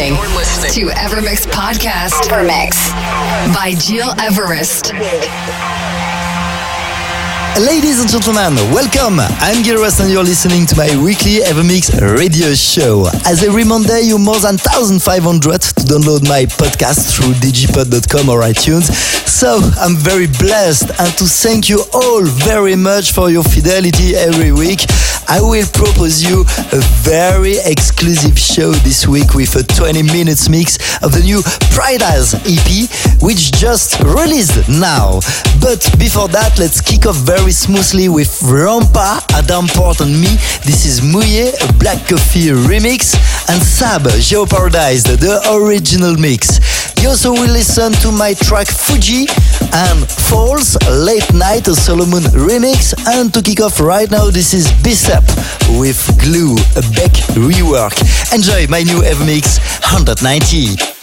Listening to Evermix Podcast. Evermix by Gil Everest. Ladies and gentlemen, welcome. I'm Gil Everest and you're listening to my weekly Evermix radio show. As every Monday, you're more than 1,500 to download my podcast through digipod.com or iTunes. So I'm very blessed and to thank you all very much for your fidelity every week. I will propose you a very exclusive show this week with a 20 minutes mix of the new Pridas EP, which just released now. But before that, let's kick off very smoothly with Rampa, Adam Port and me. This is Mouillé, a Black Coffee remix, and Sab, Geoparadise, the original mix. You also will listen to my track Fuji and Falls, Late Night, a Solomun remix. And to kick off right now, this is With Glue, a Beck rework. Enjoy my new Evermix 190.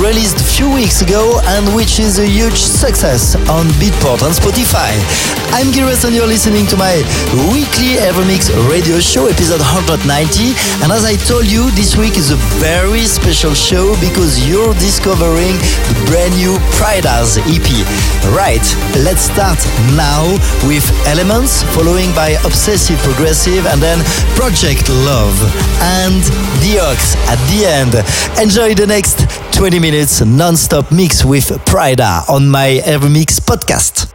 Released few weeks ago and which is a huge success on Beatport and Spotify. I'm Gires and you're listening to my weekly EverMix radio show, episode 190. And as I told you, this week is a very special show because you're discovering the brand new Prida's EP. Right, let's start now with Elements, following by Obsessive Progressive, and then Project Love and The Ox at the end. Enjoy the next 20 minutes non-stop mix with Prida on my EverMix podcast.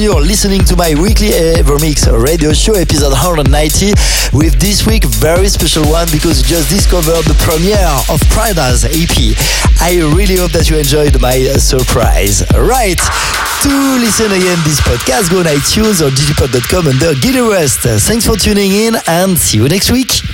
You're listening to my weekly Evermix radio show, episode 190, with this week very special one because you just discovered the premiere of Pryda's EP. I really hope that you enjoyed my surprise. Right, to listen again this podcast, go on iTunes or digipod.com under Gil Everest. Thanks for tuning in and see you next week.